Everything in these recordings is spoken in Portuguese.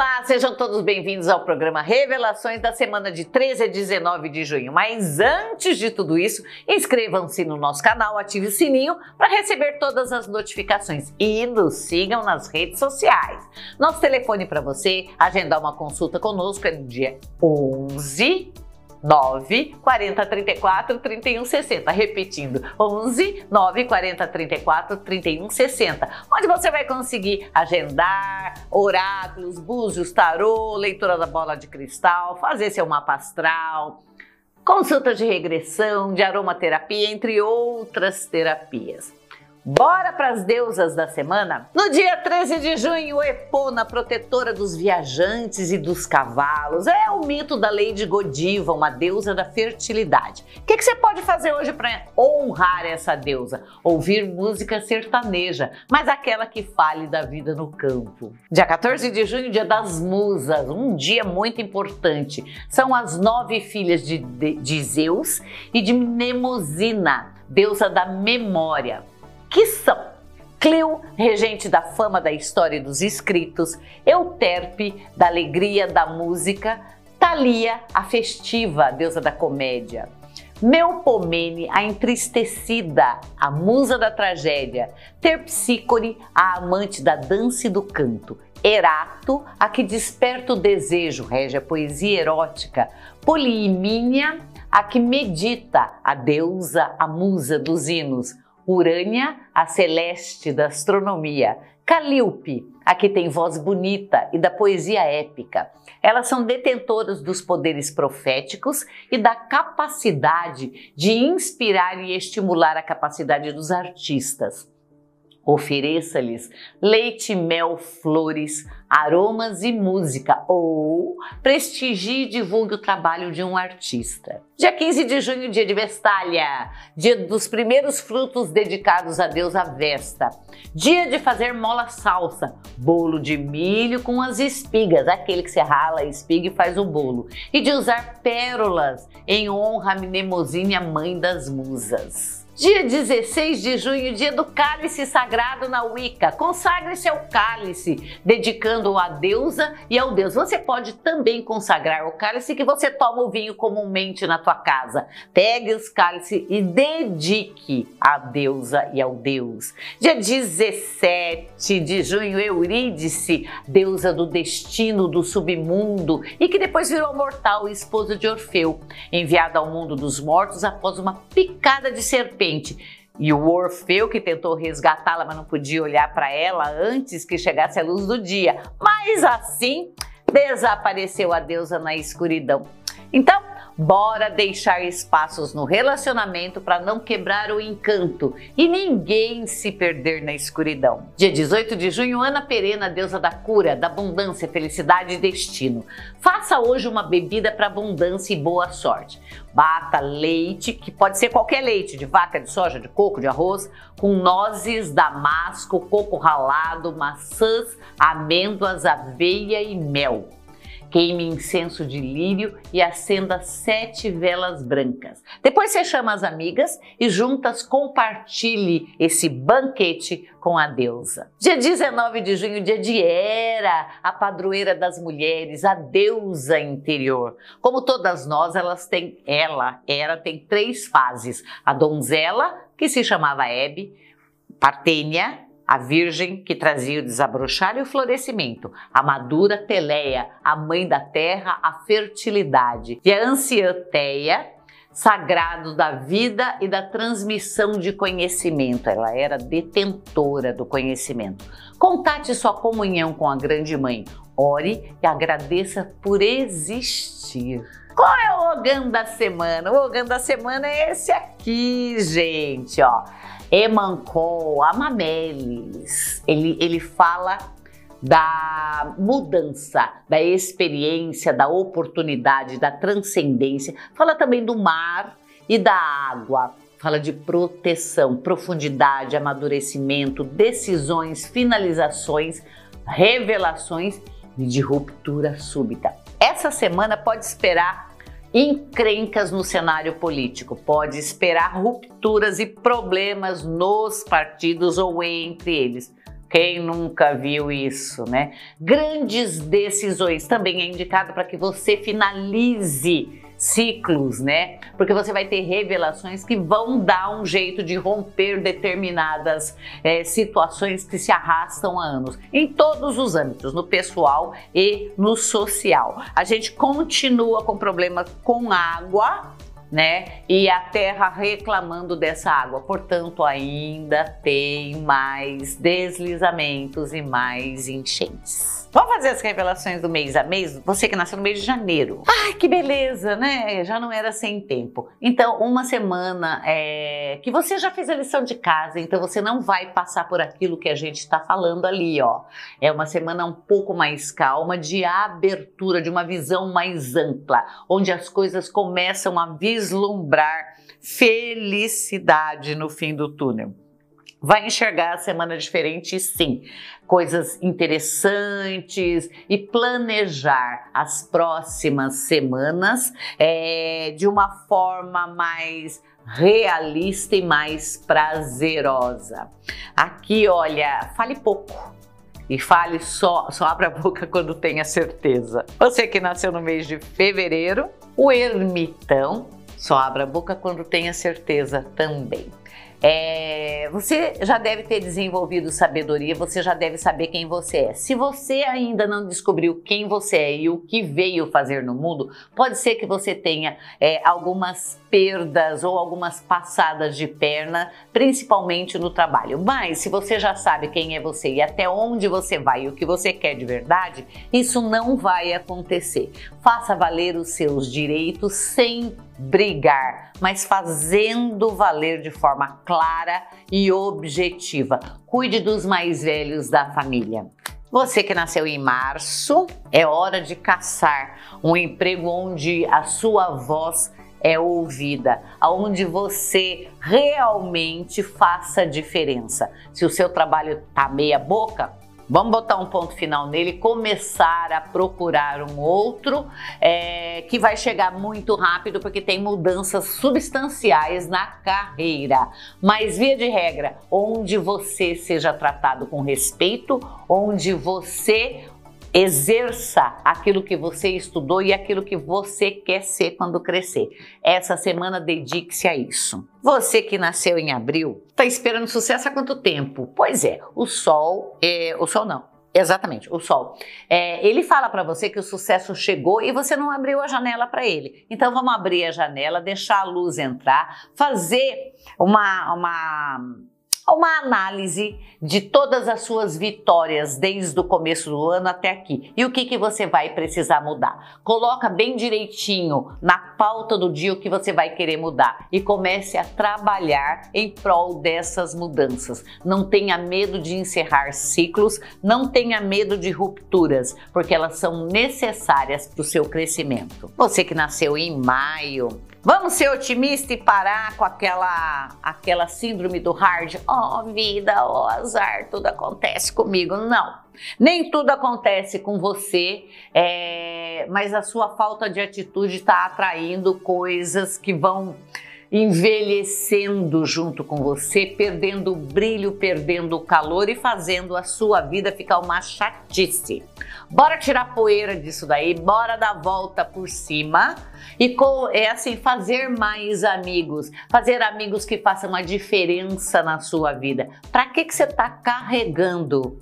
Olá, sejam todos bem-vindos ao programa Revelações da semana de 13 a 19 de junho. Mas antes de tudo isso, inscrevam-se no nosso canal, ative o sininho para receber todas as notificações e nos sigam nas redes sociais. Nosso telefone para você agendar uma consulta conosco é no dia 11 9 40 34 31 60. Repetindo, 11 9 40 34 31 60. Onde você vai conseguir agendar oráculos, búzios, tarô, leitura da bola de cristal, fazer seu mapa astral, consulta de regressão, de aromaterapia, entre outras terapias. Bora para as deusas da semana? No dia 13 de junho, Epona, protetora dos viajantes e dos cavalos, é o mito da Lady Godiva, uma deusa da fertilidade. O que, que você pode fazer hoje para honrar essa deusa? Ouvir música sertaneja, mas aquela que fale da vida no campo. Dia 14 de junho, dia das musas, um dia muito importante. São as nove filhas de, de, de Zeus e de Mnemosina, deusa da memória Clio, regente da fama da história e dos escritos, Euterpe, da alegria da música, Thalia, a festiva, deusa da comédia, Melpomene, a entristecida, a musa da tragédia, Terpsícore, a amante da dança e do canto, Erato, a que desperta o desejo, rege a poesia erótica, Poliimínia, a que medita, a deusa, a musa dos hinos, Urânia, a celeste da astronomia, Calíope, a que tem voz bonita e da poesia épica. Elas são detentoras dos poderes proféticos e da capacidade de inspirar e estimular a capacidade dos artistas. Ofereça-lhes leite, mel, flores, aromas e música ou prestigie e divulgue o trabalho de um artista. Dia 15 de junho, dia de Vestália, dia dos primeiros frutos dedicados a deusa Vesta. Dia de fazer mola salsa, bolo de milho com as espigas, aquele que você rala a espiga e faz o bolo. E de usar pérolas em honra a Mnemosine, a mãe das musas. Dia 16 de junho, dia do cálice sagrado na Wicca. Consagre seu cálice, dedicando-o à deusa e ao Deus. Você pode também consagrar o cálice que você toma o vinho comumente na tua casa. Pegue os cálices e dedique à deusa e ao Deus. Dia 17 de junho, Eurídice, deusa do destino do submundo e que depois virou mortal, esposa de Orfeu, enviada ao mundo dos mortos após uma picada de serpente e o Orfeu, que tentou resgatá-la, mas não podia olhar para ela antes que chegasse a luz do dia. Mas assim desapareceu a deusa na escuridão. Então, Bora deixar espaços no relacionamento para não quebrar o encanto e ninguém se perder na escuridão. Dia 18 de junho, Ana Perena, deusa da cura, da abundância, felicidade e destino. Faça hoje uma bebida para abundância e boa sorte. Bata leite, que pode ser qualquer leite, de vaca, de soja, de coco, de arroz, com nozes, damasco, coco ralado, maçãs, amêndoas, aveia e mel. Queime incenso de lírio e acenda sete velas brancas. Depois você chama as amigas e juntas compartilhe esse banquete com a deusa. Dia 19 de junho, dia de Hera, a padroeira das mulheres, a deusa interior. Como todas nós, elas têm, ela, Hera tem três fases: a donzela, que se chamava Hebe, Partênia, a virgem que trazia o desabrochar e o florescimento, a madura Teleia, a mãe da terra, a fertilidade, e a anciã Teia, sagrado da vida e da transmissão de conhecimento. Ela era detentora do conhecimento. Contate sua comunhão com a Grande Mãe. Ore e agradeça por existir. Qual é o Ogã da semana? O Ogã da semana é esse aqui, gente, ó. Emancol, Amamelis, ele, ele fala da mudança, da experiência, da oportunidade, da transcendência. Fala também do mar e da água. Fala de proteção, profundidade, amadurecimento, decisões, finalizações, revelações e de ruptura súbita. Essa semana pode esperar encrencas no cenário político, pode esperar rupturas e problemas nos partidos ou entre eles. Quem nunca viu isso, né? Grandes decisões também é indicado para que você finalize ciclos, né? Porque você vai ter revelações que vão dar um jeito de romper determinadas é, situações que se arrastam há anos, em todos os âmbitos, no pessoal e no social. A gente continua com problema com água, né? E a terra reclamando dessa água. Portanto, ainda tem mais deslizamentos e mais enchentes. Vamos fazer as revelações do mês a mês? Você que nasceu no mês de janeiro. Ai, que beleza, né? Já não era sem tempo. Então, uma semana é, que você já fez a lição de casa, então você não vai passar por aquilo que a gente está falando ali, ó. É uma semana um pouco mais calma, de abertura, de uma visão mais ampla, onde as coisas começam a vislumbrar felicidade no fim do túnel vai enxergar a semana diferente, sim. Coisas interessantes e planejar as próximas semanas é, de uma forma mais realista e mais prazerosa. Aqui, olha, fale pouco. E fale só, só abra a boca quando tenha certeza. Você que nasceu no mês de fevereiro, o ermitão, só abra a boca quando tenha certeza também. É, você já deve ter desenvolvido sabedoria, você já deve saber quem você é. Se você ainda não descobriu quem você é e o que veio fazer no mundo, pode ser que você tenha é, algumas perdas ou algumas passadas de perna, principalmente no trabalho. Mas se você já sabe quem é você e até onde você vai e o que você quer de verdade, isso não vai acontecer. Faça valer os seus direitos sem brigar, mas fazendo valer de forma clara e objetiva. Cuide dos mais velhos da família. Você que nasceu em março, é hora de caçar um emprego onde a sua voz é ouvida, aonde você realmente faça diferença. Se o seu trabalho tá meia boca, Vamos botar um ponto final nele, começar a procurar um outro é, que vai chegar muito rápido porque tem mudanças substanciais na carreira. Mas via de regra, onde você seja tratado com respeito, onde você Exerça aquilo que você estudou e aquilo que você quer ser quando crescer. Essa semana dedique-se a isso. Você que nasceu em abril, está esperando sucesso há quanto tempo? Pois é, o sol, é, o sol não, Exatamente, o sol. É, ele fala para você que o sucesso chegou e você não abriu a janela para ele. Então vamos abrir a janela, deixar a luz entrar, fazer uma, uma uma análise de todas as suas vitórias desde o começo do ano até aqui e o que, que você vai precisar mudar. Coloca bem direitinho na pauta do dia o que você vai querer mudar e comece a trabalhar em prol dessas mudanças. Não tenha medo de encerrar ciclos, não tenha medo de rupturas, porque elas são necessárias para o seu crescimento. Você que nasceu em maio, Vamos ser otimistas e parar com aquela, aquela síndrome do hard. Oh, vida, oh, azar, tudo acontece comigo. Não. Nem tudo acontece com você, é, mas a sua falta de atitude está atraindo coisas que vão envelhecendo junto com você, perdendo o brilho, perdendo o calor e fazendo a sua vida ficar uma chatice. Bora tirar poeira disso daí, bora dar volta por cima e com, é assim, fazer mais amigos, fazer amigos que façam a diferença na sua vida. Para que, que você está carregando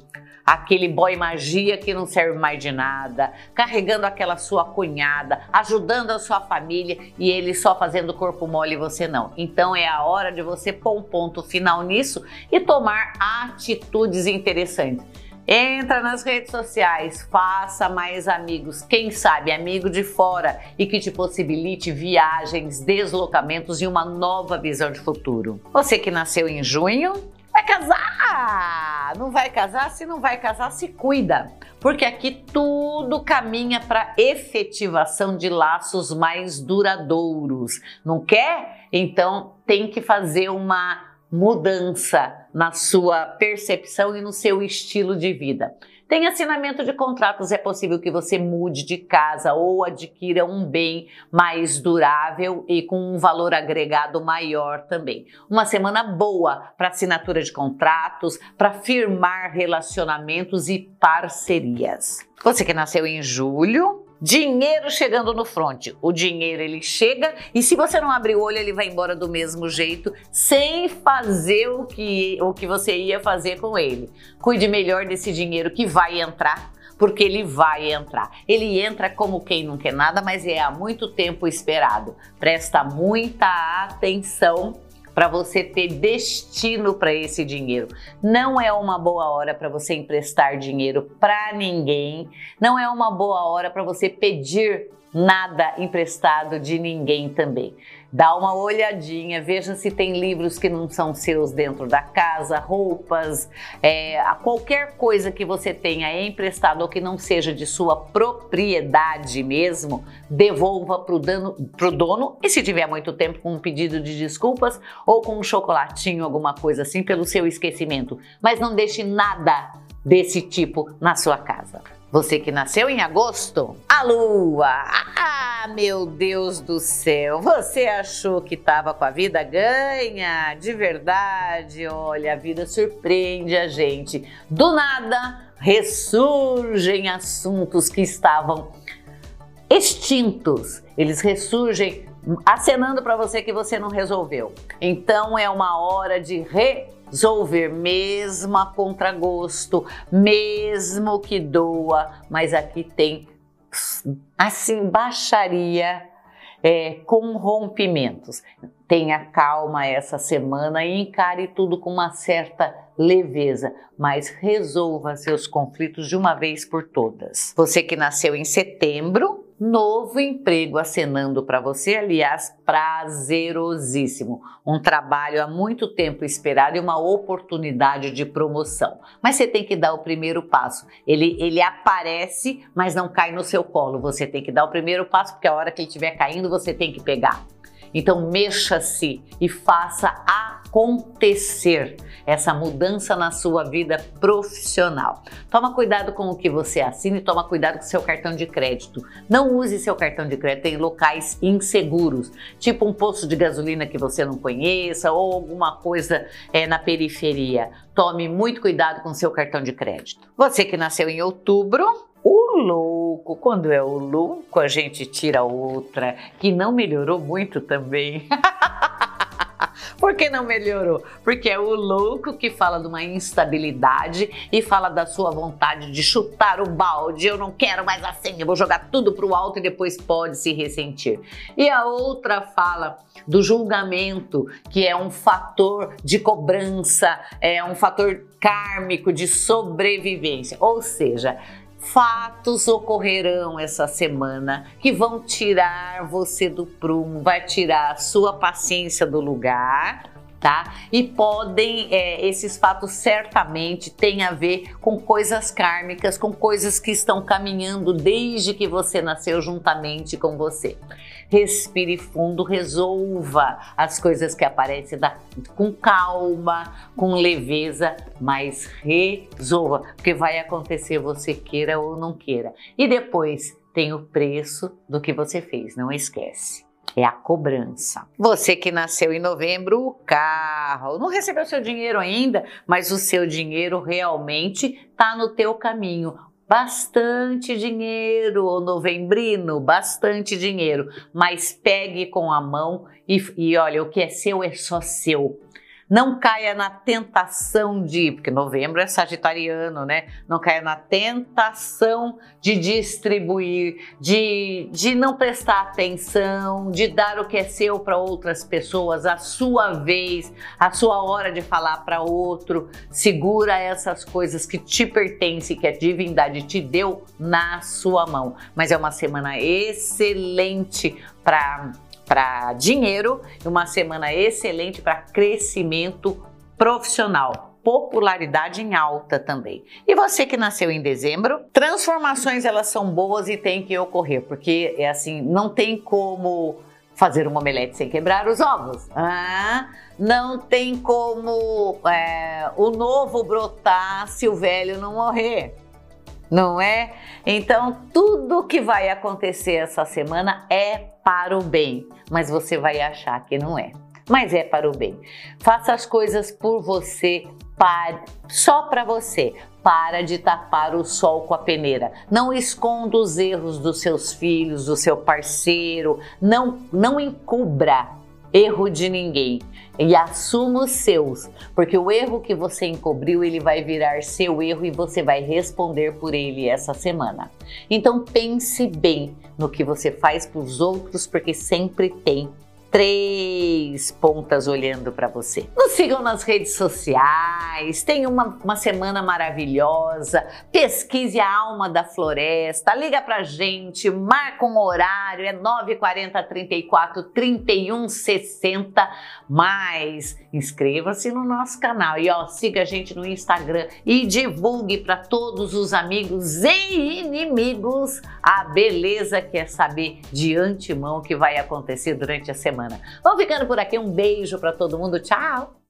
aquele boy magia que não serve mais de nada, carregando aquela sua cunhada, ajudando a sua família e ele só fazendo corpo mole e você não. Então é a hora de você pôr um ponto final nisso e tomar atitudes interessantes. Entra nas redes sociais, faça mais amigos, quem sabe amigo de fora e que te possibilite viagens, deslocamentos e uma nova visão de futuro. Você que nasceu em junho, vai casar! Não vai casar? Se não vai casar, se cuida. Porque aqui tudo caminha para efetivação de laços mais duradouros. Não quer? Então tem que fazer uma mudança na sua percepção e no seu estilo de vida. Tem assinamento de contratos, é possível que você mude de casa ou adquira um bem mais durável e com um valor agregado maior também. Uma semana boa para assinatura de contratos, para firmar relacionamentos e parcerias. Você que nasceu em julho, Dinheiro chegando no front. O dinheiro ele chega e se você não abrir o olho, ele vai embora do mesmo jeito, sem fazer o que, o que você ia fazer com ele. Cuide melhor desse dinheiro que vai entrar, porque ele vai entrar. Ele entra como quem não quer nada, mas é há muito tempo esperado. Presta muita atenção para você ter destino para esse dinheiro. Não é uma boa hora para você emprestar dinheiro para ninguém, não é uma boa hora para você pedir nada emprestado de ninguém também. Dá uma olhadinha, veja se tem livros que não são seus dentro da casa, roupas, é, qualquer coisa que você tenha emprestado ou que não seja de sua propriedade mesmo, devolva para o dono e se tiver muito tempo com um pedido de desculpas ou com um chocolatinho, alguma coisa assim, pelo seu esquecimento. Mas não deixe nada desse tipo na sua casa. Você que nasceu em agosto, a lua. Ah, meu Deus do céu. Você achou que estava com a vida ganha? De verdade, olha, a vida surpreende a gente. Do nada ressurgem assuntos que estavam extintos. Eles ressurgem acenando para você que você não resolveu. Então é uma hora de re resolver, mesmo a contragosto, mesmo que doa, mas aqui tem assim baixaria é, com rompimentos. Tenha calma essa semana e encare tudo com uma certa leveza, mas resolva seus conflitos de uma vez por todas. Você que nasceu em setembro, novo emprego acenando para você, aliás, prazerosíssimo. Um trabalho há muito tempo esperado e uma oportunidade de promoção. Mas você tem que dar o primeiro passo. Ele, ele aparece, mas não cai no seu colo. Você tem que dar o primeiro passo, porque a hora que ele estiver caindo, você tem que pegar. Então, mexa-se e faça acontecer essa mudança na sua vida profissional. Toma cuidado com o que você assina e toma cuidado com seu cartão de crédito. Não use seu cartão de crédito em locais inseguros, tipo um posto de gasolina que você não conheça ou alguma coisa é, na periferia. Tome muito cuidado com seu cartão de crédito. Você que nasceu em outubro, o louco, quando é o louco, a gente tira outra que não melhorou muito também. Por que não melhorou? Porque é o louco que fala de uma instabilidade e fala da sua vontade de chutar o balde. Eu não quero mais assim, eu vou jogar tudo pro alto e depois pode se ressentir. E a outra fala do julgamento, que é um fator de cobrança, é um fator kármico de sobrevivência. Ou seja, fatos ocorrerão essa semana que vão tirar você do prumo, vai tirar a sua paciência do lugar, tá? E podem, é, esses fatos certamente têm a ver com coisas kármicas, com coisas que estão caminhando desde que você nasceu juntamente com você. Respire fundo, resolva as coisas que aparecem da, com calma, com leveza, mas resolva, porque vai acontecer você queira ou não queira. E depois tem o preço do que você fez, não esquece é a cobrança. Você que nasceu em novembro, o carro, não recebeu seu dinheiro ainda, mas o seu dinheiro realmente está no teu caminho. Bastante dinheiro, o novembrino, bastante dinheiro, mas pegue com a mão e, e olha, o que é seu é só seu. Não caia na tentação de, porque novembro é sagitariano, né? Não caia na tentação de distribuir, de, de não prestar atenção, de dar o que é seu para outras pessoas, a sua vez, a sua hora de falar para outro. Segura essas coisas que te pertencem, que a divindade te deu na sua mão. Mas é uma semana excelente para para dinheiro e uma semana excelente para crescimento profissional popularidade em alta também. E você que nasceu em dezembro, transformações elas são boas e têm que ocorrer, porque é assim, não tem como fazer uma omelete sem quebrar os ovos. Ah, não tem como é, o novo brotar se o velho não morrer. Não é? Então, tudo que vai acontecer essa semana é para o bem, mas você vai achar que não é. Mas é para o bem. Faça as coisas por você, para, só para você. Para de tapar o sol com a peneira. Não esconda os erros dos seus filhos, do seu parceiro. Não, não encubra erro de ninguém e assuma os seus, porque o erro que você encobriu, ele vai virar seu erro e você vai responder por ele essa semana. Então pense bem no que você faz para os outros, porque sempre tem três pontas olhando para você. Nos sigam nas redes sociais, tenha uma, uma semana maravilhosa, pesquise a alma da floresta, liga pra gente, marca um horário, é 940 34 31 60, mais inscreva-se no nosso canal e ó, siga a gente no Instagram e divulgue para todos os amigos e inimigos a beleza que é saber de antemão o que vai acontecer durante a semana semana. Ficando por aqui. Um beijo para todo mundo. Tchau!